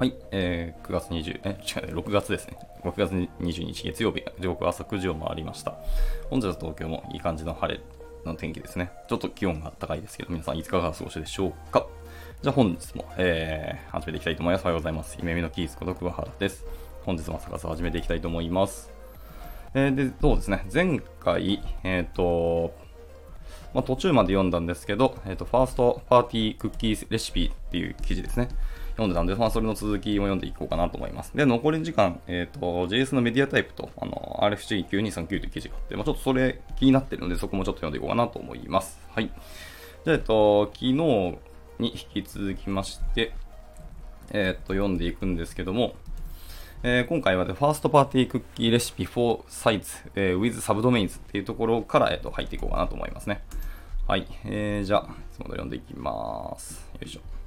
はい、えー、9月20、え、違う、6月ですね。6月22日月曜日、時刻朝9時を回りました。本日は東京もいい感じの晴れの天気ですね。ちょっと気温が高いですけど、皆さんいつかが過ごしでしょうかじゃあ本日も、えー、始めていきたいと思います。おはようございます。夢見のキースこと桑原です。本日も朝活始めていきたいと思います。えー、で、そうですね。前回、えっ、ー、と、まあ、途中まで読んだんですけど、えっ、ー、と、ファーストパーティークッキーレシピっていう記事ですね。読んでたんで、まあ、それの続きを読んでいこうかなと思います。で、残り時間、えっ、ー、と、JS のメディアタイプと、あの、RFC9239 という記事があって、まあ、ちょっとそれ気になってるので、そこもちょっと読んでいこうかなと思います。はい。じゃあ、えっと、昨日に引き続きまして、えっと、読んでいくんですけども、えー、今回は、ファーストパーティークッキーレシピ for sites、えー、with subdomains っていうところから、えー、と入っていこうかなと思いますね。はい。えー、じゃあ、いつもと読んでいきます。よいしょ。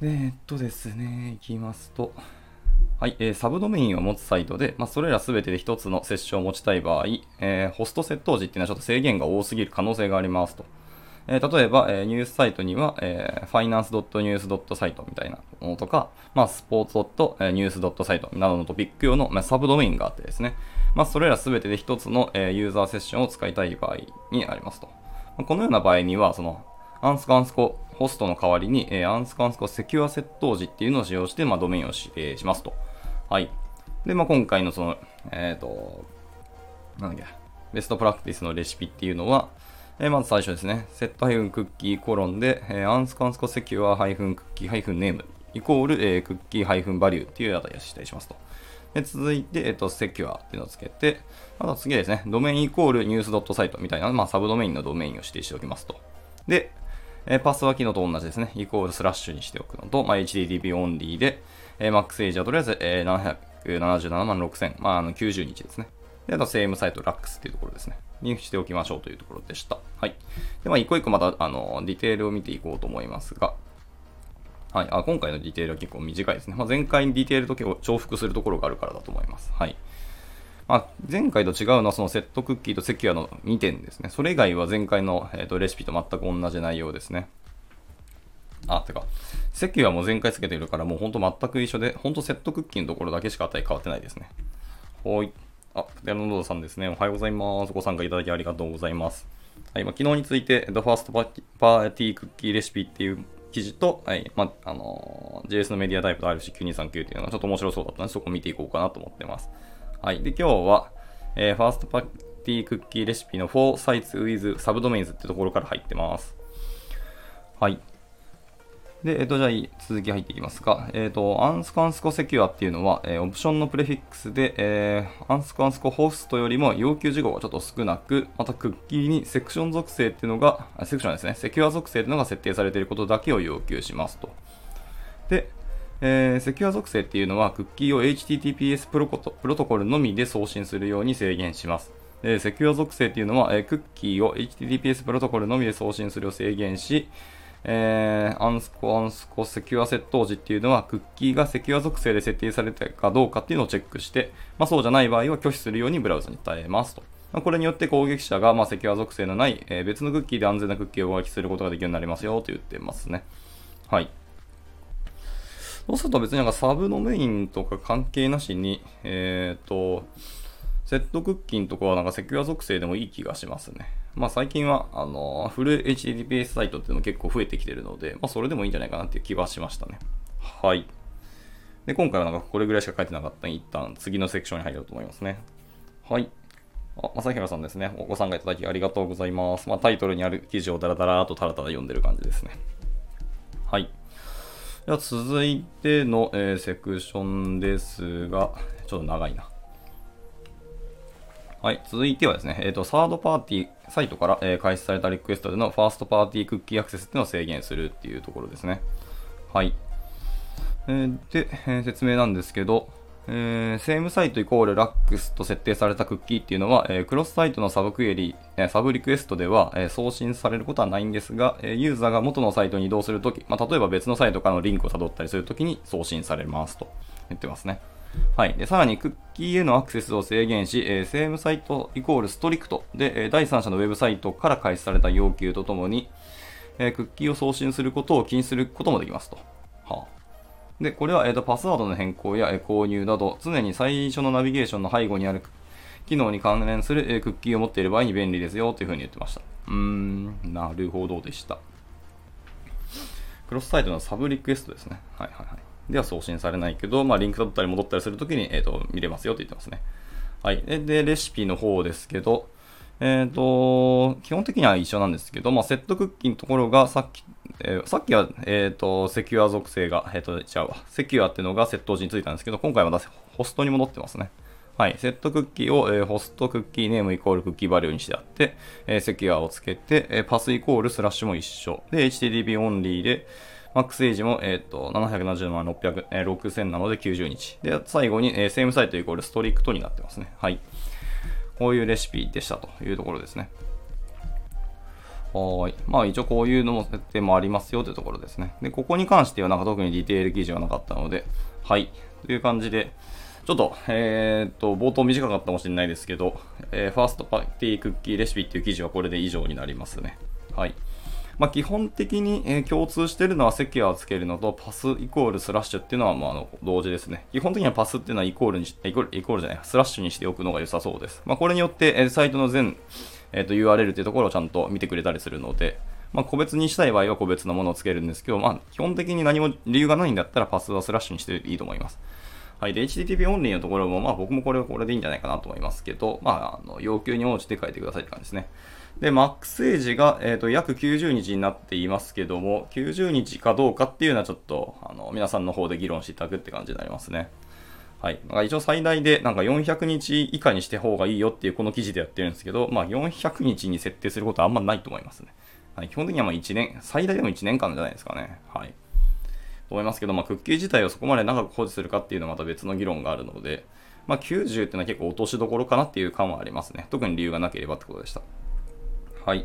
え、っとですね、いきますと、はい、えー、サブドメインを持つサイトで、まあ、それらすべてで一つのセッションを持ちたい場合、えー、ホスト窃盗時っていうのはちょっと制限が多すぎる可能性がありますと。えー、例えば、え、ニュースサイトには、えー、finance.news.site みたいなものとか、まあ、sports.news.site などのトピック用の、まあ、サブドメインがあってですね、まあ、それらすべてで一つの、え、ユーザーセッションを使いたい場合にありますと。まこのような場合には、その、アンスコアンスコ Host の代わりに、えー、アンスコアンスコ Secure 接頭辞っていうのを使用して、まあ、ドメインを指定しますと。はい。で、まあ、今回のその、えっ、ー、と、なんだっけ、ベストプラクティスのレシピっていうのは、えー、まず最初ですね、セットハイフン Cookie コロンで、えー、アンスコアンスコ Secure ハイフン cookie ハイフン name イコール、えー、 cookie ハイフン value っていう値を指定しますと。で続いて、えっ、と、 Secure っていうのをつけて、あと次ですね、 Domain イコールニュースドット site みたいな、まあ、サブドメインのドメインを指定しておきますと。で、え Path は昨日と同じですね。イコールスラッシュにしておくのと、まあ、 HttpOnly で、えー、 Max-Age はとりあえず、えー、777万6000、まあ、の90日ですね。で、あと、 SameSite、Lax っていうところですね。にしておきましょうというところでした。はい。で、まあ、一個一個また、あの、ディテールを見ていこうと思いますが、はい。あ、今回のディテールは結構短いですね。まあ、前回にディテールと結構重複するところがあるからだと思います。はい。まあ、前回と違うのはそのセットクッキーとセキュアの2点ですね。それ以外は前回の、えーと、レシピと全く同じ内容ですね。あ、てか、セキュアも前回つけてるからもうほんと全く一緒で、ほんとセットクッキーのところだけしか値変わってないですね。はい。あ、プテロノドさんですね。おはようございます。ご参加いただきありがとうございます。はい、まあ、昨日について、The First Party Cookie Recipe っていう記事と、はい、まあ、あのー、JS のメディアタイプと RC9239 っていうのがちょっと面白そうだったので、そこ見ていこうかなと思ってます。はい。で、今日は、えー、ファーストパーティクッキーレシピの4 sites with subdomains ってところから入ってます。はい。で、えっ、ー、と、じゃあ、続き入っていきますか。えっ、ー、と、アンスコアンスコセキュアっていうのは、えー、オプションのプレフィックスで、えー、アンスコアンスコホーストよりも要求事項がちょっと少なく、またクッキーにセクション属性っていうのが、セクションですね、セキュア属性っていうのが設定されていることだけを要求しますと。で、えー、セキュア属性っていうのは、クッキーを HTTPS プロプロトコルのみで送信するように制限します。でセキュア属性っていうのは、えー、クッキーを HTTPS プロトコルのみで送信するよう制限し、えー、アンスコ、アンスコ、セキュア窃盗時っていうのは、クッキーがセキュア属性で設定されてるかどうかっていうのをチェックして、まあ、そうじゃない場合は拒否するようにブラウザに伝えますと。まあ、これによって攻撃者が、まあ、セキュア属性のない、えー、別のクッキーで安全なクッキーを攻撃することができるようになりますよと言ってますね。はい。そうすると別になんかサブのメインとか関係なしに、えっ、ー、と、セットクッキーのとこはなんかセキュア属性でもいい気がしますね。まあ最近は、あの、フル HTTPS サイトっていうのも結構増えてきてるので、まあそれでもいいんじゃないかなっていう気はしましたね。はい。で、今回はなんかこれぐらいしか書いてなかったんで、一旦次のセクションに入ろうと思いますね。はい。あ、まさひらさんですね。お子さんがいただきありがとうございます。まあタイトルにある記事をダラダラとタラタラ読んでる感じですね。はい。では続いての、えー、セクションですが、ちょっと長いな。はい、続いてはですね、えっ、ー、と、サードパーティーサイトから、えー、開始されたリクエストでのファーストパーティークッキーアクセスっていうのを制限するっていうところですね。はい。えー、で、え、説明なんですけど、えー、 SameSite イコール Lax と設定されたクッキーっていうのは、えー、クロスサイトのサブクエリ、えー、サブリクエストでは、え送信されることはないんですが、えユーザーが元のサイトに移動するとき、まあ、例えば別のサイトからのリンクを辿ったりするときに送信されますと言ってますね。はい。で、さらに、クッキーへのアクセスを制限し、えー、セームサイトイコールストリクトで、え、第三者のウェブサイトから開始された要求とともに、え、クッキーを送信することを禁止することもできますと。はあ、で、これは、えーと、パスワードの変更や、え、購入など、常に最初のナビゲーションの背後にある機能に関連する、え、クッキーを持っている場合に便利ですよというふうに言ってました。うーん、なるほどでした。クロスサイトのサブリクエストですね。はいはいはい。では送信されないけど、まあ、リンク取ったり戻ったりするときに、え、ー、と、見れますよって言ってますね。はい。で、レシピの方ですけど、えっ、ー、と、基本的には一緒なんですけど、まあ、セットクッキーのところがさっき、えー、さっきは、えっ、ー、と、セキュア属性が、えっ、と、違うわ。セキュアっていうのがセット時についたんですけど、今回はホストに戻ってますね。はい、セットクッキーを、え、ホストクッキーネームイコールクッキーバリューにしてあって、え、 Secure をつけて、え、 Path イコールスラッシュも一緒。で、 HttpOnly で、 Max-Age も、えっ、ー、と、770万600、えー、6000なので90日。で、最後に、えー、 SameSite イコール Strict になってますね。はい。こういうレシピでしたというところですね。はい。まあ一応こういうのも設定もありますよというところですね。で、ここに関してはなんか特にディテール記事はなかったので、はい。という感じで、ちょっと、えー、っと、冒頭短かったかもしれないですけど、えー、ファーストパーティークッキーレシピっていう記事はこれで以上になりますね。はい。まあ、基本的に、え、共通してるのはセキュアをつけるのと、パスイコールスラッシュっていうのは、まあ、あの同時ですね。基本的にはパスっていうのはイコールにし、イコール、イコールじゃない、スラッシュにしておくのが良さそうです。まあ、これによって、え、サイトの全、えっ、と、URL っていうところをちゃんと見てくれたりするので、まあ、個別にしたい場合は個別のものをつけるんですけど、まあ、基本的に何も理由がないんだったらパスはスラッシュにしていいと思います。はい。で、HTTP オンリーのところも、まあ僕もこれはこれでいいんじゃないかなと思いますけど、まあ、あの要求に応じて書いてくださいって感じですね。で、マックスエイジが、えーと、約90日になっていますけども、90日かどうかっていうのはちょっと、あの、皆さんの方で議論していただくって感じになりますね。はい。まあ一応最大でなんか400日以下にして方がいいよっていうこの記事でやってるんですけど、まあ400日に設定することはあんまないと思いますね。はい。基本的にはまあ1年、最大でも1年間じゃないですかね。はい。と思いますけど、まあ、クッキー自体をそこまで長く保持するかっていうのはまた別の議論があるので、まあ、90っていうのは結構落としどころかなっていう感はありますね。特に理由がなければってことでした。はい。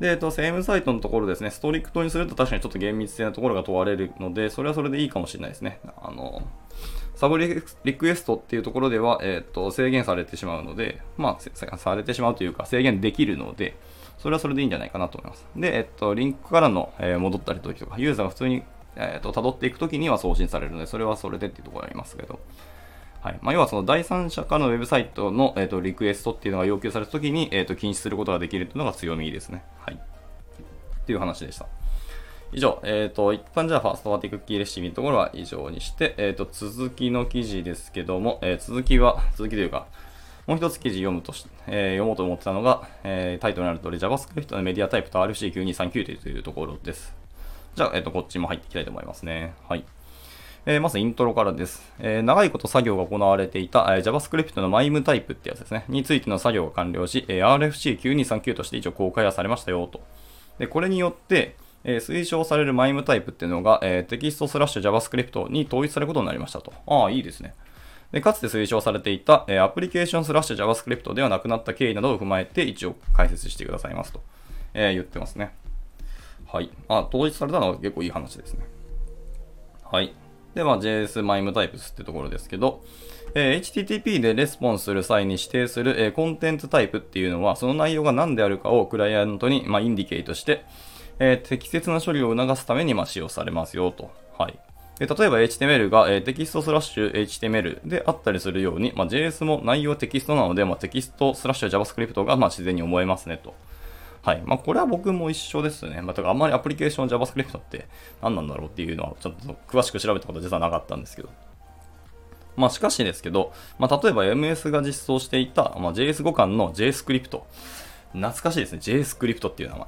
で、えっと、セームサイトのところですね、ストリクトにすると確かにちょっと厳密性なところが問われるので、それはそれでいいかもしれないですね。あの、サブリクエストっていうところでは、えっと、制限されてしまうので、まあ、されてしまうというか、制限できるので、それはそれでいいんじゃないかなと思います。で、えっと、リンクからの、えー、戻ったりとか、ユーザーが普通にえっ、と、辿っていくときには送信されるので、それはそれでっていうところありますけど、はい。まあ、要はその第三者からのウェブサイトの、え、ー、と、リクエストっていうのが要求されたときに、えっ、ー、と、禁止することができるっていうのが強みですね。はい。っていう話でした。以上、えっ、と、一旦じゃあ、ファーストパーティクッキーレシピのところは以上にして、えっ、と、続きの記事ですけども、え続きは、続きというか、もう一つ記事読むとし、え読もうと思ってたのが、えタイトルになる通り JavaScript のメディアタイプと RC9239 というところです。じゃあ、えっ、と、こっちも入っていきたいと思いますね。はい。えー、まずイントロからです。えー、長いこと作業が行われていた、えー、JavaScript の MIME タイプってやつですね。についての作業が完了し、え RFC9239 として一応公開はされましたよと。で、これによって、え推奨される MIME タイプっていうのが、えテキストスラッシュ JavaScript に統一されることになりましたと。ああ、いいですね。で、かつて推奨されていた、えアプリケーションスラッシュ JavaScript ではなくなった経緯などを踏まえて一応解説してくださいますと、え言ってますね。はい。あ、統一されたのは結構いい話ですね。はい。で、まあ、JS MIME タイプスってところですけど、えー、HTTP でレスポンスする際に指定する、えー、コンテンツタイプっていうのは、その内容が何であるかをクライアントに、まあ、 indicate して、えー、適切な処理を促すために、まあ、使用されますよと。はい。で例えば HTML が、えー、テキストスラッシュ HTML であったりするように、まあ、JS も内容テキストなので、まあ、テキストスラッシュ JavaScript が、まあ、自然に思えますねと。はい。まあ、これは僕も一緒ですね。まあ、だからあんまりアプリケーション JavaScript って何なんだろうっていうのは、ちょっと詳しく調べたことは実はなかったんですけど。まあ、しかしですけど、まあ、例えば MS が実装していた、まあ、JS 互換の JScript。懐かしいですね。JScript っていう名前。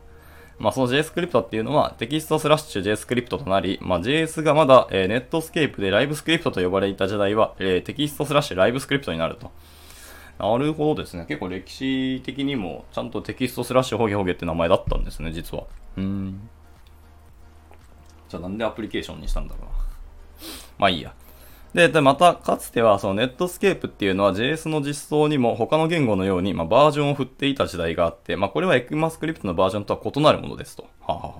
まあ、その JScript っていうのはテキストスラッシュ JScript となり、まあ、JS がまだ、えー、 Netscape で LiveScript と呼ばれていた時代は、えー、テキストスラッシュ LiveScript になると。なるほどですね。結構歴史的にも、ちゃんとテキストスラッシュホゲホゲって名前だったんですね、実は。うん。じゃあなんでアプリケーションにしたんだろうな。まあいいや。で、でまた、かつては、その Netscape っていうのは JS の実装にも他の言語のように、まあ、バージョンを振っていた時代があって、まあ、これは ECMAScript のバージョンとは異なるものですと。ははは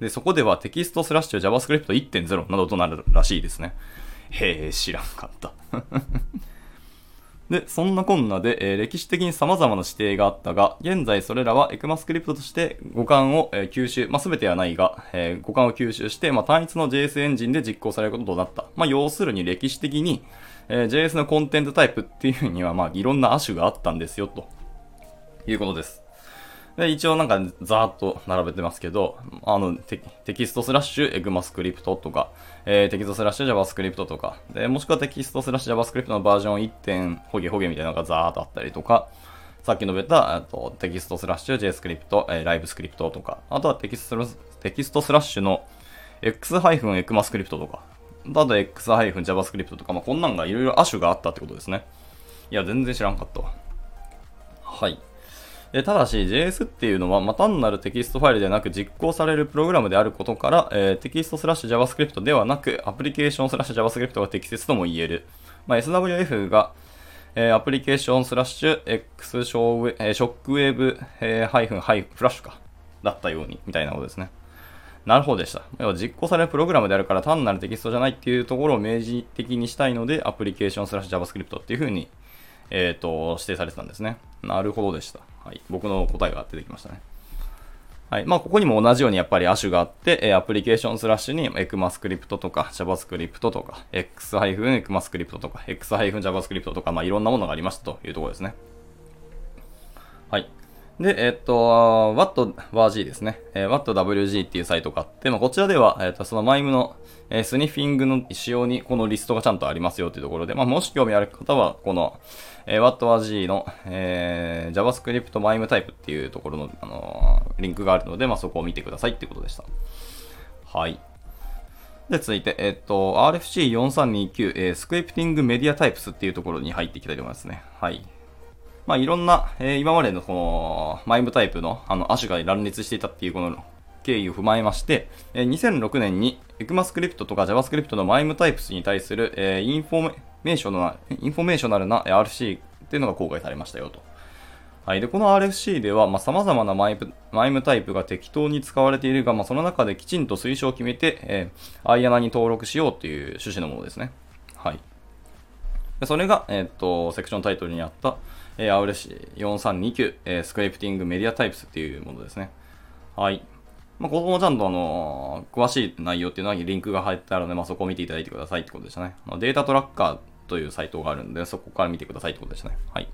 で、そこではテキストスラッシュ JavaScript 1.0などとなるらしいですね。へえ、知らんかった。で、そんなこんなで、えー歴史的に様々な指定があったが、現在それらはエクマスクリプトとして互換を、えー吸収、まあ、全てはないが、えー互換を吸収して、まあ、単一の JS エンジンで実行されることとなった。まあ、要するに歴史的に、えー JS のコンテンツタイプっていうには、まあ、いろんな亜種があったんですよ、ということです。で、一応なんかざーっと並べてますけど、あの、テテキストスラッシュ ECMAScript とか、えーテキストスラッシュ JavaScript とか、で、もしくはテキストスラッシュ JavaScript のバージョン1点ホゲホゲみたいなのがざーっとあったりとか、さっき述べた、えっとテキストスラッシュ JScript、えー、 LiveScript とか、あとはテキストテキストスラッシュの X-ECMAScript とか、あと X-JavaScript とか、まあ、こんなんがいろいろ亜種があったってことですね。いや、全然知らんかったわ。はい。えただし JS っていうのは、ま、単なるテキストファイルではなく実行されるプログラムであることから、えテキストスラッシュ JavaScript ではなくアプリケーションスラッシュ JavaScript が適切とも言える。まあ、SWF が、えアプリケーションスラッシュ X ショ、えショックウェーブ、えーハイフンハイフラッシュか。だったように、みたいなことですね。なるほどでした。要は実行されるプログラムであるから単なるテキストじゃないっていうところを明示的にしたいので、アプリケーションスラッシュ JavaScript っていう風に、えっ、と、指定されてたんですね。なるほどでした。はい。僕の答えが出てきましたね。はい。まあ、ここにも同じようにやっぱり亜種があって、えアプリケーションスラッシュに ECMAScript とか JavaScript とか X-ECMAScript とか X-JavaScript とか、まあ、いろんなものがありましたというところですね。はい。で、えっと、WhatWG ですね。えー WhatWG っていうサイトがあって、まあ、こちらでは、えっと、その MIME の、えスニッフィングの仕様にこのリストがちゃんとありますよというところで、まあ、もし興味ある方は、この、えー WhatWG の、えー JavaScript MIME タイプっていうところの、あのーリンクがあるので、まあ、そこを見てくださいっていうことでした。はい。で、続いて、えっと、RFC4329、えースクリプティングメディアタイプスっていうところに入っていきたいと思いますね。はい。まあ、いろんな、えー今までのこの、マイムタイプの、あの、亜種が乱立していたっていうこの経緯を踏まえまして、えー2006年に ECMAScript とか JavaScript のマイムタイプスに対する、えーインフォメーショナル informational な RFC っていうのが公開されましたよと。はい。で、この RFC では、まあ、様々なマイプ MIME タイプが適当に使われているが、まあ、その中できちんと推奨を決めて、えー、 IANA に登録しようっていう趣旨のものですね。はい。でそれが、えーっと、セクションタイトルにあった、えー、RFC4329、えー Scripting Media Types っていうものですね。はい。まあ、ここもちゃんとあの詳しい内容っていうのはリンクが入ってあるので、まあ、そこを見ていただいてくださいってことでしたね。まあ Datatrackerというサイトがあるんで、そこから見てくださいってことでしたね。はい。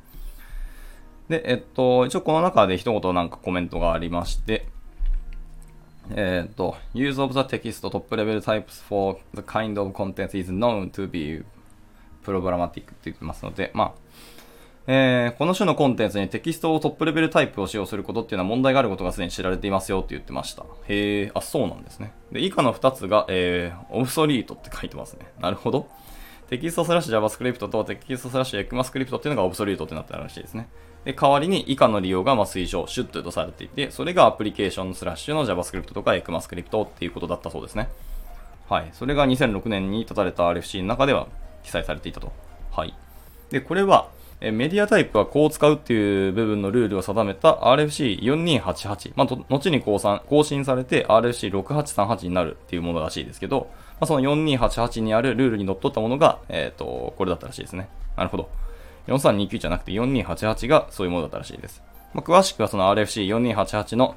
で、えっと、一応この中で一言なんかコメントがありまして、えっと、use of the text top level types for the kind of content is known to be problematic って言ってますので、まあ、えーこの種のコンテンツにテキストをトップレベルタイプを使用することっていうのは問題があることがすでに知られていますよって言ってました。へえ、あ、そうなんですね。で、以下の2つが、えー、オブソリートって書いてますね。なるほど。テキストスラッシュ JavaScript とテキストスラッシュ ECMAScript っていうのが obsolete ってなってるらしいですね。で、代わりに以下の利用がま推奨、シュッととされていて、それがアプリケーションスラッシュの JavaScript とか ECMAScript っていうことだったそうですね。はい。それが2006年に立たれた RFC の中では記載されていたと。はい。で、これは、メディアタイプはこう使うっていう部分のルールを定めた RFC4288、まあ、後に更新されて RFC6838 になるっていうものらしいですけど、まあ、その4288にあるルールにのっとったものが、えっ、と、これだったらしいですね。なるほど。4329じゃなくて4288がそういうものだったらしいです。まあ、詳しくはその RFC4288 の、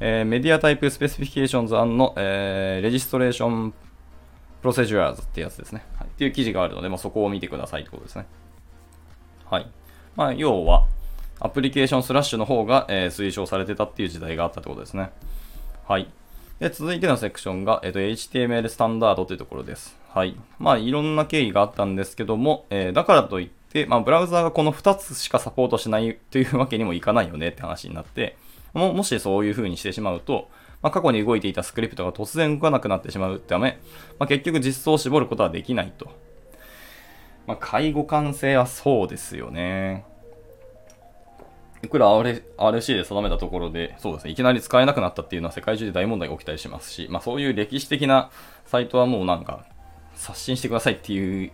えー Media Type Specifications の、えー Registration Procedures ってやつですね。はい、っていう記事があるので、まあ、そこを見てくださいってことですね。はい。まあ、要は、アプリケーションスラッシュの方が、えー推奨されてたっていう時代があったってことですね。はい。で、続いてのセクションが、えっ、と、HTML スタンダードというところです。はい。まあ、いろんな経緯があったんですけども、えーだからといって、まあ、ブラウザーがこの2つしかサポートしないというわけにもいかないよねって話になって、ももしそういう風にしてしまうと、まあ、過去に動いていたスクリプトが突然動かなくなってしまうため、まあ、結局実装を絞ることはできないと。まあ、介護感性はそうですよね。いくら RC で定めたところで、そうですね、いきなり使えなくなったっていうのは世界中で大問題が起きたりしますし、まあそういう歴史的なサイトはもうなんか、刷新してくださいっていう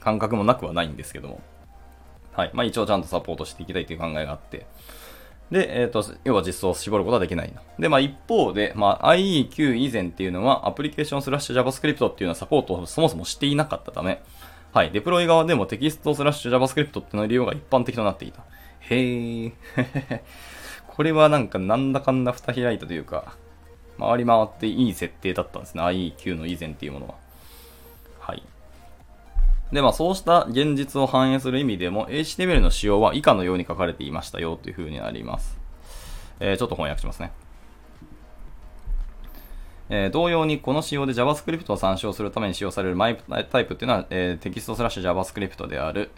感覚もなくはないんですけども。はい。まあ一応ちゃんとサポートしていきたいという考えがあって。で、えっ、と、要は実装を絞ることはできないの。で、まあ一方で、まあ IE9 以前っていうのはアプリケーションスラッシュ JavaScript っていうのはサポートをそもそもしていなかったため、はい、デプロイ側でもテキストスラッシュ JavaScript っての利用が一般的となっていた。へー。これはなんかなんだかんだ蓋開いたというか、回り回っていい設定だったんですね。IE9 の以前っていうものは。はい。で、まあそうした現実を反映する意味でも HTML の仕様は以下のように書かれていましたよという風になります。えー、ちょっと翻訳しますね。えー、同様にこの仕様で JavaScript を参照するために使用される MIME タイプっていうのは、えー、テキストスラッシュ JavaScript である。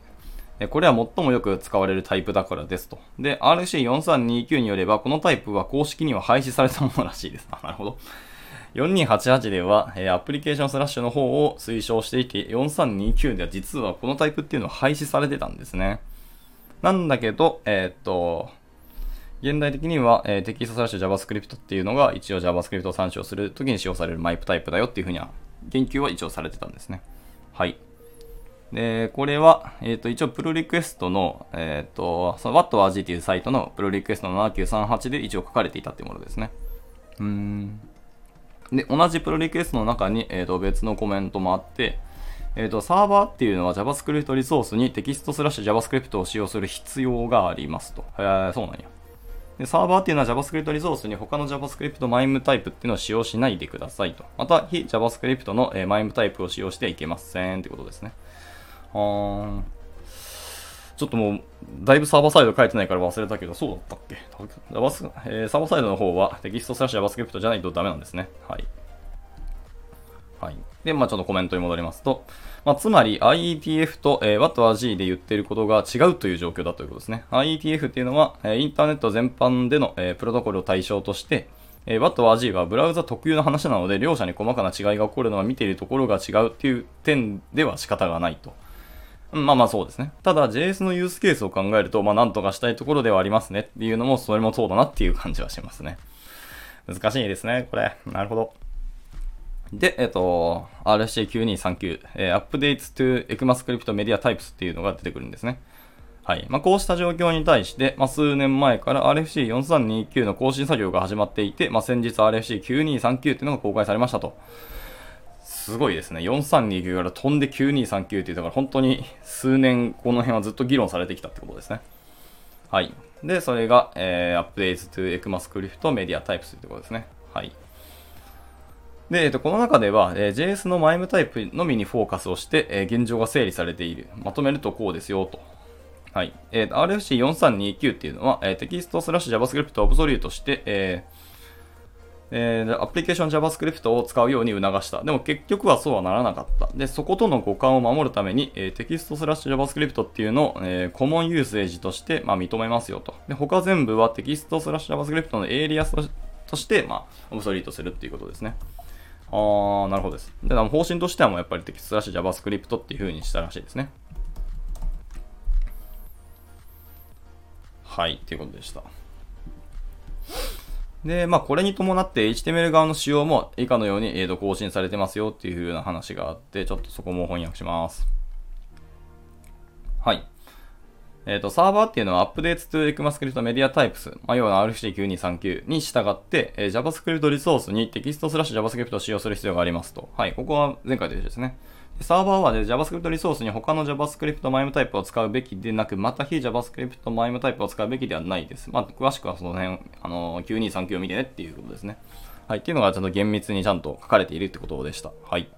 えこれは最もよく使われるタイプだからですと。で、 RFC4329 によれば、このタイプは公式には廃止されたものらしいです。なるほど。4288では、え、アプリケーションスラッシュの方を推奨していて、4329では実はこのタイプっていうのは廃止されてたんですね。なんだけど、えー、っと、現代的には、えー、テキストスラッシュ JavaScript っていうのが一応 JavaScript を参照するときに使用される MIME type だよっていうふうには言及は一応されてたんですね。はい。で、これは、えっ、ー、と、一応プルリクエストの、えっ、ー、と、その WHATWG っていうサイトのプルリクエストの7938で一応書かれていたっていうものですね。うん。で、同じプルリクエストの中に、えー、と別のコメントもあって、えーと、サーバーっていうのは JavaScript リソースにテキストスラッシュ JavaScript を使用する必要がありますと。えー、そうなんや。で、サーバーっていうのは JavaScript リソースに他の JavaScript MIME type っていうのを使用しないでくださいと。また、非 JavaScript の、えー、 MIME type を使用してはいけませんってことですね。あーちょっともう、だいぶサーバーサイド書いてないから忘れたけど、そうだったっけ？サーバーサイドの方はテキストスラッシュ JavaScript じゃないとダメなんですね。はい。はい。で、まあちょっとコメントに戻りますと、まあ、つまり IETF と、えー、 WHATWG で言ってることが違うという状況だということですね。IETF っていうのは、えー、インターネット全般での、えー、プロトコルを対象として、えー、WATAG はブラウザ特有の話なので、両者に細かな違いが起こるのは見ているところが違うっていう点では仕方がないと。まあまあそうですね。ただ JS のユースケースを考えると、まあなんとかしたいところではありますねっていうのも、それもそうだなっていう感じはしますね。難しいですね、これ。なるほど。で、えっと、RC9239、えー、Updates to ECMAScript Media Types っていうのが出てくるんですね。はい。まあ、こうした状況に対して、まあ、数年前から RFC4329 の更新作業が始まっていて、まあ、先日 RFC9239 っていうのが公開されましたと。すごいですね。4329から飛んで9239っていう、だから本当に数年この辺はずっと議論されてきたってことですね。はい。で、それが、えー、Updates to ECMAScript Media Types ってことですね。はい。で、えっと、この中では、えー、JS の MIME type のみにフォーカスをして、えー、現状が整理されている。まとめるとこうですよ、と。はい。えー、RFC4329 っていうのは、えー、 text slash JavaScript obsolete して、えーえー、 application JavaScript を使うように促した。でも結局はそうはならなかった。で、そことの互換を守るために、えー、 text slash JavaScript っていうのを、えー、 common usage として、まあ、認めますよと。で、他全部はテキストスラッシュ JavaScript のエイリアスとして、まあ、 obsolete するっていうことですね。あー、なるほどです。で、方針としてはもうやっぱりテキストスラッシュ JavaScript っていう風にしたらしいですね。はい、っていうことでした。で、まあ、これに伴って HTML 側の仕様も以下のように、えー、と更新されてますよっていう風な話があって、ちょっとそこも翻訳します。はい。えっ、ー、と、サーバーっていうのは Updates to ECMAScript Media Types、まあ、要は RFC9239 に従って、えー、JavaScript リソースにテキストスラッシュ JavaScript を使用する必要がありますと。はい。ここは前回と一緒ですね。サーバーは、ね、JavaScript リソースに他の JavaScript MIME type を使うべきでなく、また非 JavaScript マイムタイプを使うべきではないです。まあ、詳しくはその辺、あの、9239を見てねっていうことですね。はい。っていうのがちゃんと厳密にちゃんと書かれているってことでした。はい。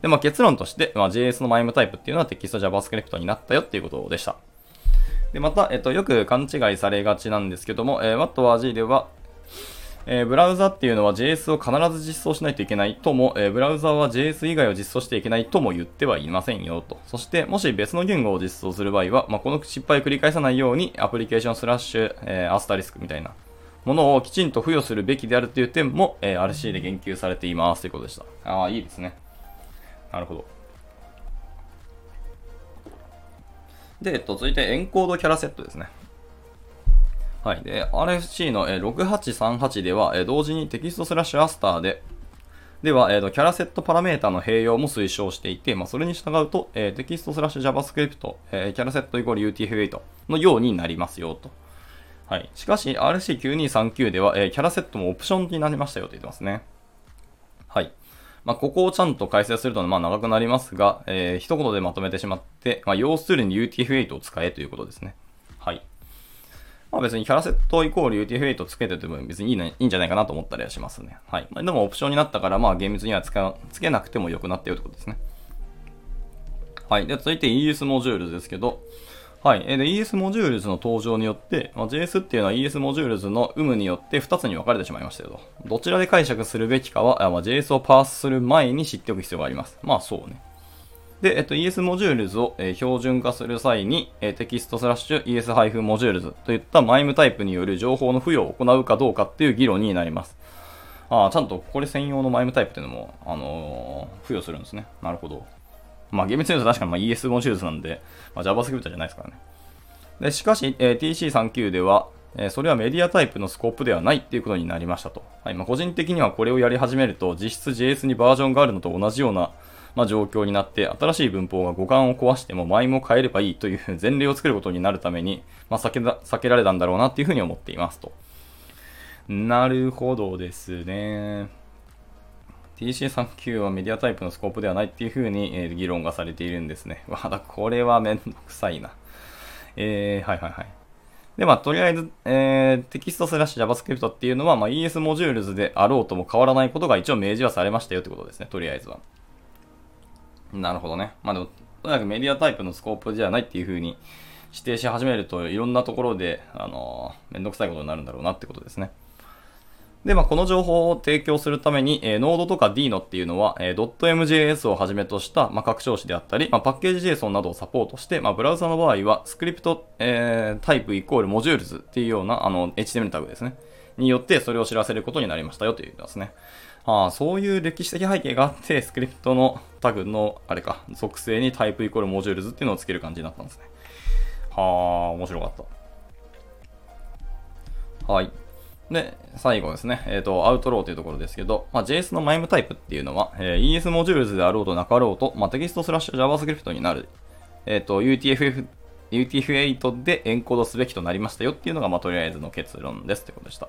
で、まあ、結論として、まあ、JS のマイムタイプっていうのはテキスト JavaScript になったよっていうことでした。で、また、えっと、よく勘違いされがちなんですけども、えー、WhatWG では、えー、ブラウザっていうのは JS を必ず実装しないといけないとも、えー、ブラウザは JS 以外を実装していけないとも言ってはいませんよと。そして、もし別の言語を実装する場合は、まあ、この失敗を繰り返さないように、アプリケーションスラッシュ、えー、アスタリスクみたいなものをきちんと付与するべきであるという点も、えー、RC で言及されていますということでした。ああ、いいですね。なるほど。で、えっと、続いてエンコード charset ですね。はい。で、RFC の6838では、同時に text slash asterisk で、では、えーと、 charset パラメータの併用も推奨していて、まあ、それに従うと、えー、 text slash JavaScript、えー、 charset イコール UTF-8 のようになりますよと。はい。しかし、RC9239 では、えー、キャラセットもオプションになりましたよと言ってますね。はい。まあ、ここをちゃんと解説すると、まあ、長くなりますが、えー、一言でまとめてしまって、まあ、要するに UTF-8 を使えということですね。はい。まあ、別にキャラセットイコール UTF-8 つけてても別にいい,、ね、いいんじゃないかなと思ったりはしますね。はい。まあ、でもオプションになったから、まあ、厳密にはつつけなくても良くなったよということですね。はい。で、続いて ES モジュールですけど、はい。で、ES モジュールズの登場によって、まあ、JS っていうのは ES モジュールズの有無によって2つに分かれてしまいましたよと。どちらで解釈するべきかは、まあ、JS をパースする前に知っておく必要があります。まあそうね。で、えっと、ES modules を、えー、標準化する際に、えー、テキストスラッシュ ES- モジュールズといったマイムタイプによる情報の付与を行うかどうかっていう議論になります。ああ、ちゃんとこれ専用の MIME type っていうのも、あのー、付与するんですね。なるほど。まあ厳密に言うと確かにまあ ES モジュールズなんで、まあ、JavaScript じゃないですからね。でしかし、えー、TC39 では、えー、それはメディアタイプのスコープではないっていうことになりましたと。はいまあ、個人的にはこれをやり始めると、実質 JS にバージョンがあるのと同じようなまあ、状況になって、新しい文法が互換を壊しても、前も変えればいいという前例を作ることになるために、まあ、避け避けられたんだろうなっていうふうに思っていますと。なるほどですね。TC39 はメディアタイプのスコープではないっていうふうに、えー、議論がされているんですね。まだ、これはめんどくさいな。えー、はいはいはい。で、まあ、とりあえず、えー、 text slash JavaScript っていうのは、まあ、ES モジュールズであろうとも変わらないことが一応明示はされましたよってことですね、とりあえずは。なるほどね。まあでも、とにかくメディアタイプのスコープじゃないっていう風に指定し始めるといろんなところで、あのー、めんどくさいことになるんだろうなってことですね。で、まあ、この情報を提供するために、えー、 Node とか Deno っていうのは、えー、.mjs をはじめとした、まあ、拡張子であったり、まあ、 package JSON などをサポートして、まあ、ブラウザの場合は、 script、えー、 type equal modules っていうような、あの、HTML タグですね。によってそれを知らせることになりましたよということですね。ああ、そういう歴史的背景があって、 script のタグの、あれか、属性に type equal modules っていうのをつける感じになったんですね。はあ、面白かった。はい。で、最後ですね、えっ、ー、と、 outro というところですけど、まあ、JS の MIME type っていうのは、えー、ES モジュールズであろうとなかろうと、まあ、 text slash JavaScript になる、えっ、ー、と、UTF、UTF-8 でエンコードすべきとなりましたよっていうのが、まあ、とりあえずの結論ですってことでした。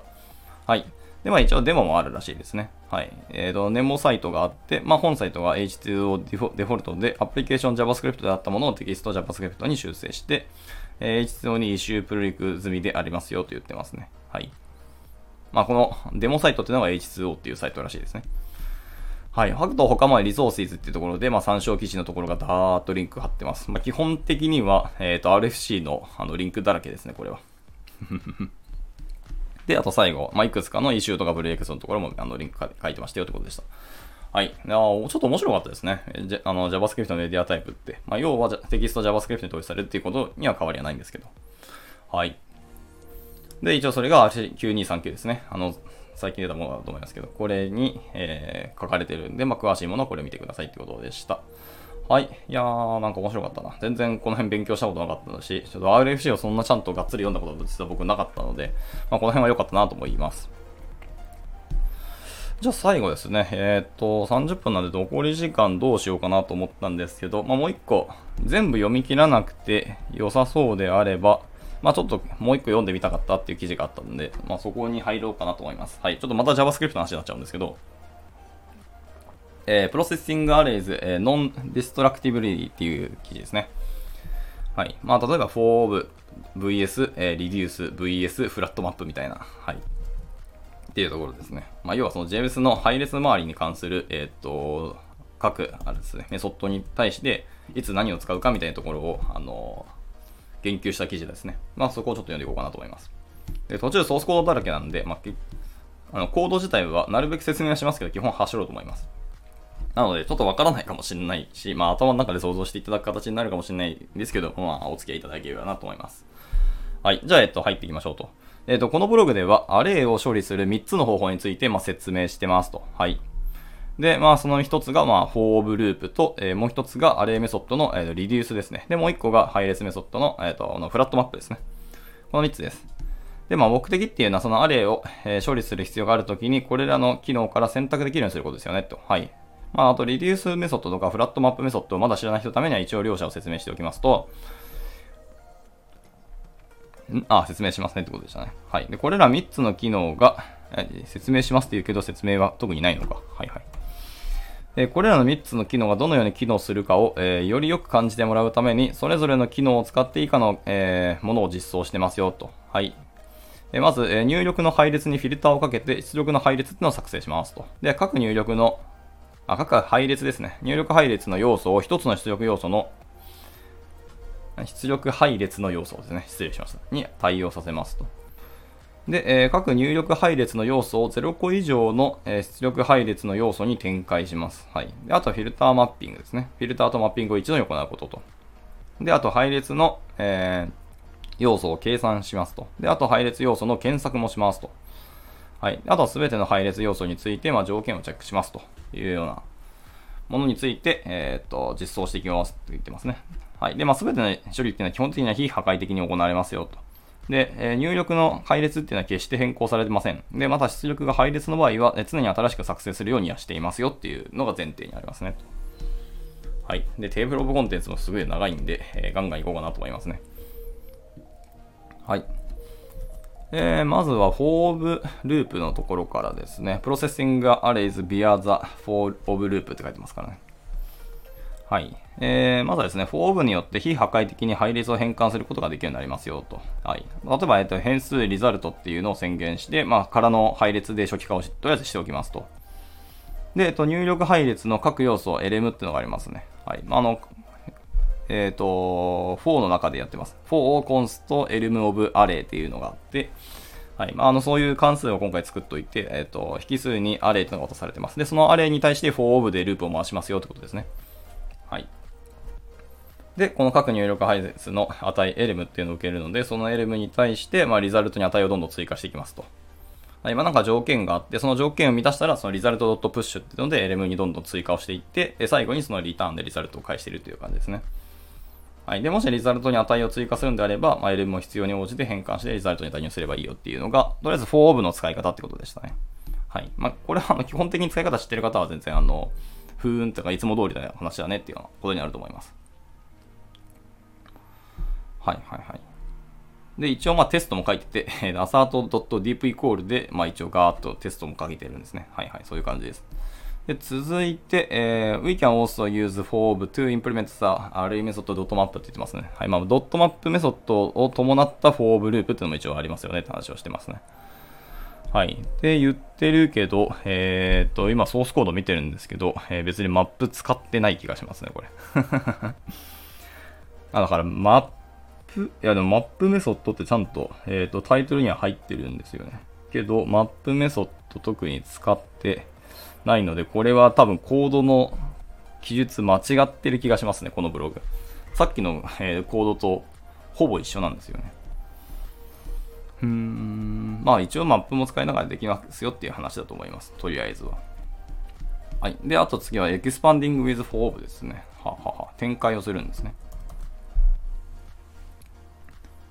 はい。で、まあ一応デモもあるらしいですね。はい。えっ、ー、と、デモサイトがあって、まあ本サイトが H2O デフォデフォルトで、 application JavaScript であったものをテキスト JavaScript に修正して、えー、H2O に issue プルリク済みでありますよと言ってますね。はい。まあこのデモサイトっていうのが H2O っていうサイトらしいですね。はい。あと他も resources っていうところで、まあ参照記事のところがダーッとリンク貼ってます。まあ基本的には、えっ、ー、と RFC のあのリンクだらけですね、これは。で、あと最後、まあ、いくつかの issue とかブレイクスのところもあのリンク書いてましたよってことでした。はい。あちょっと面白かったですね。じあの JavaScript のメディアタイプって。まあ、要はテキスト JavaScript に統一されるっていうことには変わりはないんですけど。はい。で、一応それが9239ですね。あの、最近出たものだと思いますけど、これに、えー、書かれてるんで、まあ、詳しいものをこれ見てくださいってことでした。はい。いやー、なんか面白かったな。全然この辺勉強したことなかったし、ちょっと RFC をそんなちゃんとがっつり読んだこと実は僕なかったので、まあ、この辺は良かったなと思います。じゃあ最後ですね。えっ、と、30分なんで残り時間どうしようかなと思ったんですけど、まあ、もう一個、全部読み切らなくて良さそうであれば、まあ、ちょっともう一個読んでみたかったっていう記事があったんで、まあ、そこに入ろうかなと思います。はい。ちょっとまた JavaScript の話になっちゃうんですけど、えー、 Processing Arrays、えー、 Non-destructively っていう記事ですね。はい。まあ、例えば for vs、えー、reduce vs フラットマップみたいな、はい。っていうところですね。まあ、要はその JS の配列周りに関する、えっ、と、各、あれですね、メソッドに対して、いつ何を使うかみたいなところを、あの言及した記事ですね。まあ、そこをちょっと読んでいこうかなと思います。で、途中ソースコードだらけなんで、まあ、あのコード自体はなるべく説明はしますけど、基本走ろうと思います。なので、ちょっとわからないかもしれないし、まあ、頭の中で想像していただく形になるかもしれないですけど、まあ、お付き合いいただければなと思います。はい。じゃあ、えっと、入っていきましょうと。えっと、このブログでは、アレイを処理する3つの方法について、まあ、説明してますと。はい。で、まあ、その1つが、まあ、for of loop と、えー、もう1つが array method の、えー、 reduce ですね。で、もう1個が配列メソッドの、えっ、ー、と、のフラットマップですね。この3つです。で、まあ、目的っていうのは、その array を、えー、処理する必要があるときに、これらの機能から選択できるようにすることですよね、と。はい。まあ、あと、 reduce メソッドとかフラットマップメソッドをまだ知らない人のためには一応両者を説明しておきますと、ん？あ、説明しますねってことでしたね。はい。で、これら3つの機能が、説明しますって言うけど説明は特にないのか。はいはい。えこれらの3つの機能がどのように機能するかを、え、よりよく感じてもらうために、それぞれの機能を使って以下の、え、ものを実装してますよと。はい。えまず、え入力の配列にフィルターをかけて出力の配列っていうのを作成しますと。で、各入力の、あ、各配列ですね。入力配列の要素を1つの出力要素の出力配列の要素ですね。失礼しました。に対応させますと。で、えー、各入力配列の要素を0個以上の、えー、出力配列の要素に展開します。はい。で、あとフィルターマッピングですね。フィルターとマッピングを一度に行うことと。で、あと配列の、えー、要素を計算しますと。で、あと配列要素の検索もしますと。はい。あとは全ての配列要素について、まあ、条件をチェックしますというようなものについて、えっ、と、実装していきますと言ってますね。はい。で、まあ、全ての処理っていうのは基本的には非破壊的に行われますよと。で、え入力の配列っていうのは決して変更されてません。で、また出力が配列の場合は、え常に新しく作成するようにはしていますよっていうのが前提にありますね。はい。で、テーブルオブコンテンツもすごい長いんで、えー、ガンガンいこうかなと思いますね。はい。えー、まずは for ループのところからですね、processing arrays via the for of loop って書いてますからね。はい。えー、まずはですね、for of によって非破壊的に配列を変換することができるようになりますよと。はい。例えば、えっと、変数リザルトっていうのを宣言して、まあ、からの配列で初期化をとりあえずしておきますと。で、えっと、入力配列の各要素、lm っていうのがありますね。はい。まあの、えっ、ー、と、for の中でやってます。for const elm of array っていうのがあって、はい。まあ、あの、そういう関数を今回作っといて、えっ、ー、と、引数にアレイというのが落とされてます。で、そのアレイに対して for of でループを回しますよってことですね。はい。で、この各入力配列の値 elm っていうのを受けるので、その elm に対して、まあ、リザルトに値をどんどん追加していきますと。はい、今なんか条件があって、その条件を満たしたら、そのリザルト .push っていうので、elm にどんどん追加をしていって、最後にそのリターンでリザルトを返しているという感じですね。はい。で、もしリザルトに値を追加するんであれば、まあ、LM も必要に応じて変換してリザルトに代入すればいいよっていうのが、とりあえず for of の使い方ってことでしたね。はい。まあ、これはあの基本的に使い方知ってる方は全然あの、ふーんとかいつも通りな話だねっていうようなことになると思います。はいはいはい。で、一応まあテストも書いてて、えー、 assert.deepEqual で、まあ一応ガーッとテストも書いてるんですね。はいはい、そういう感じです。で続いて、えー、we can also use for to implement the array method .map って言ってますね。はい、まあ、ドットマップメソッドを伴った for ループっていうのも一応ありますよねって話をしてますね。はい。で、言ってるけど、えっ、と、今ソースコード見てるんですけど、えー、別にマップ使ってない気がしますね、これ。あだから、マップ、いやでもマップメソッドってちゃんと、えっ、と、タイトルには入ってるんですよね。けど、マップメソッド特に使ってないので、これは多分コードの記述間違ってる気がしますね、このブログ。さっきの、えー、コードとほぼ一緒なんですよね。うん、まあ一応マップも使いながらできますよっていう話だと思います。とりあえずは。はい。で、あと次は Expanding with for of ですね。ははは。展開をするんですね。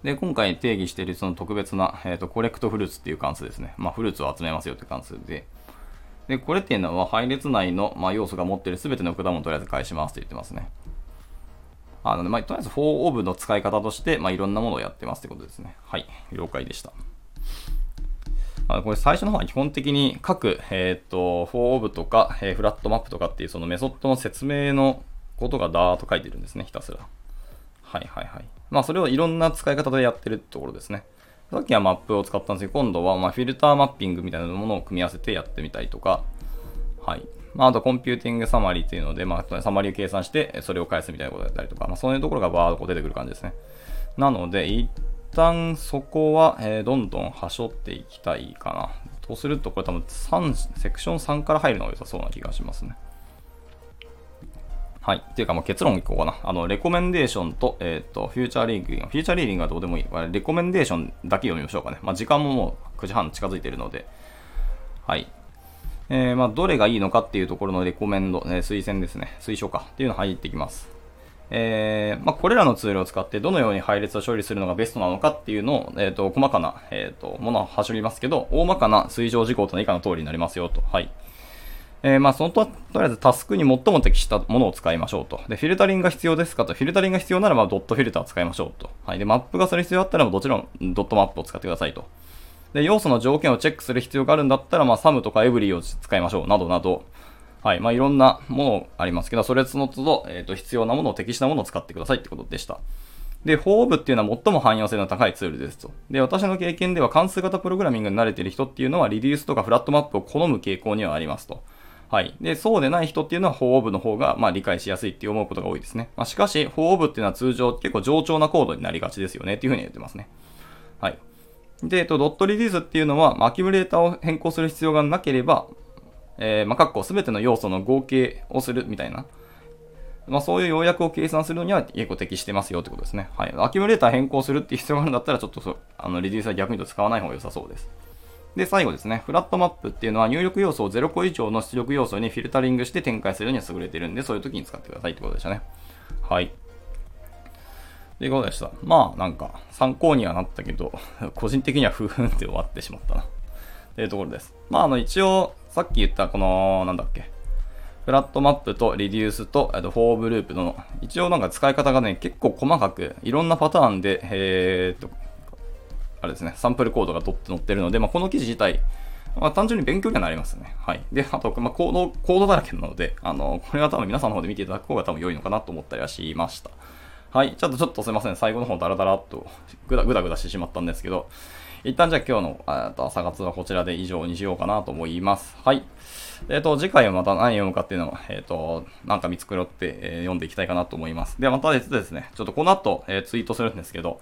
で、今回定義しているその特別な、えっ、ー、と、コレクトフルーツっていう関数ですね。まあ、フルーツを集めますよって関数で。で、これっていうのは配列内の、まあ、要素が持っている全ての果物をとりあえず返しますって言ってますね。あの、まあ、とりあえず for of の使い方として、まあ、いろんなものをやってますってことですね。はい。了解でした。あこれ最初の方は基本的に各、えっ、ー、と、for of とか、えー、フラットマップとかっていうそのメソッドの説明のことがダーッと書いてるんですね、ひたすら。はいはいはい。まあそれをいろんな使い方でやってるところですね。さっきはマップを使ったんですけど、今度はまフィルターマッピングみたいなものを組み合わせてやってみたりとか、はい。まあ、あと computing summary っていうので、まあ、サマリーを計算して、それを返すみたいなことをやったりとか、まあ、そういうところがバーッと出てくる感じですね。なので、一旦そこは、えー、どんどんはしょっていきたいかな。とすると、これ多分3、セクション3から入るのが良さそうな気がしますね。はい。っていうか、もう結論いこうかな。あの、レコメンデーションと、えっ、ー、と、フューチャーリーグ。フューチャーリーディングはどうでもいい。レコメンデーションだけ読みましょうかね。まあ、時間ももう9時半近づいているので。はい。えー、まあ、どれがいいのかっていうところのレコメンド、えー、推薦ですね。推奨か。っていうのが入ってきます。えー、まあ、これらのツールを使ってどのように配列を処理するのがベストなのかっていうのを、えっ、ー、と、細かな、えっ、ー、と、ものをはしょりますけど、大まかな推奨事項との以下の通りになりますよと。はい。えー、まあそのと、とりあえずタスクに最も適したものを使いましょうと。で、フィルタリングが必要ですかと。フィルタリングが必要ならばドットフィルターを使いましょうと。はい。で、マップがそれ必要だったらもちろんドットマップを使ってくださいと。で、要素の条件をチェックする必要があるんだったら、まあサムとかエブリーを使いましょう。などなど。はい。まあいろんなものありますけど、それその都度、えっ、ー、と、必要なものを適したものを使ってくださいってことでした。で、フォーブっていうのは最も汎用性の高いツールですと。で、私の経験では関数型プログラミングに慣れている人っていうのは、 reduce とかフラットマップを好む傾向にはありますと。はい。で、そうでない人っていうのは、フォーオブの方が、まあ、理解しやすいって思うことが多いですね。まあ、しかし、フォーオブっていうのは通常結構冗長なコードになりがちですよねっていうふうに言ってますね。はい。で、えっと、ドット reduce っていうのは、ま、 accumulator を変更する必要がなければ、えー、まあ、括弧すべての要素の合計をするみたいな。まあ、そういう要約を計算するのには結構適してますよってことですね。はい。アキュムレーター変更するっていう必要があるんだったら、ちょっとそあのリデュースは逆に言うと使わない方が良さそうです。で、最後ですね、フラットマップっていうのは入力要素を0個以上の出力要素にフィルタリングして展開するには優れてるんで、そういう時に使ってくださいってことでしたね。はい。ということでした。まあ、なんか、参考にはなったけど、個人的にはふふんって終わってしまったな。というところです。まあ、あの、一応、さっき言ったこの、なんだっけ、フラットマップとリデュースと、えっと、フォーブループの、一応なんか使い方がね、結構細かく、いろんなパターンで、えー、っと、あれですね、サンプルコードが取って載ってるので、まあ、この記事自体、まあ、単純に勉強にはなりますね。はい。で、あと、まあ、コード、コードだらけなので、あの、これは多分皆さんの方で見ていただく方が多分良いのかなと思ったりはしました。はい。ちょっと、ちょっとすいません。最後の方ダラダラっとぐだぐだぐだしてしまったんですけど、一旦じゃあ今日のと朝活はこちらで以上にしようかなと思います。はい。えっ、ー、と、次回はまた何読むかっていうのを、えっ、ー、と、なんか見繕って、えー、読んでいきたいかなと思います。でまたですね、ちょっとこの後、えツイートするんですけど、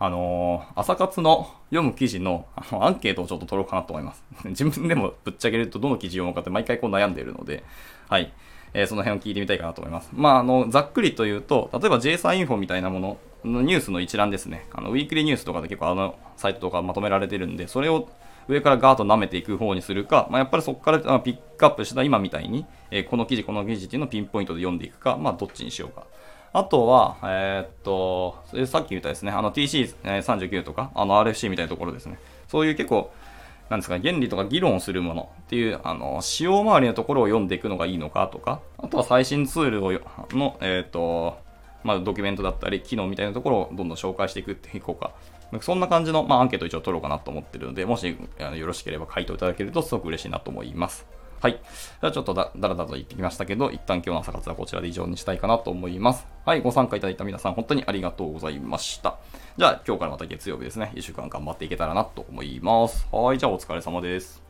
あの、朝活の読む記事のあのアンケートをちょっと取ろうかなと思います。自分でもぶっちゃけるとどの記事読もうかって毎回こう悩んでいるので、はい。えー、その辺を聞いてみたいかなと思います。まあ、あの、ざっくりと言うと、例えば JSA インフォみたいなもののニュースの一覧ですね。あの、ウィークリーニュースとかで結構あの、サイトとかまとめられてるんで、それを上からガーッと舐めていく方にするか、まあ、やっぱりそこからピックアップした今みたいに、えー、この記事、この記事っていうのをピンポイントで読んでいくか、まあ、どっちにしようか。あとは、えー、っと、さっき言ったですね、あの TC39 とか、あの RFC みたいなところですね。そういう結構、なんですか、原理とか議論をするものっていう、あの、使用周りのところを読んでいくのがいいのかとか、あとは最新ツールをの、えっ、と、まあ、ドキュメントだったり、機能みたいなところをどんどん紹介していくっていこうか。そんな感じの、まあ、アンケート一応取ろうかなと思ってるので、もしあのよろしければ回答いただけるとすごく嬉しいなと思います。はい。じゃあちょっとだだらだらと言ってきましたけど、一旦今日の朝活はこちらで以上にしたいかなと思います。はい。ご参加いただいた皆さん、本当にありがとうございました。じゃあ今日からまた月曜日ですね、1週間頑張っていけたらなと思います。はい。じゃあお疲れ様です。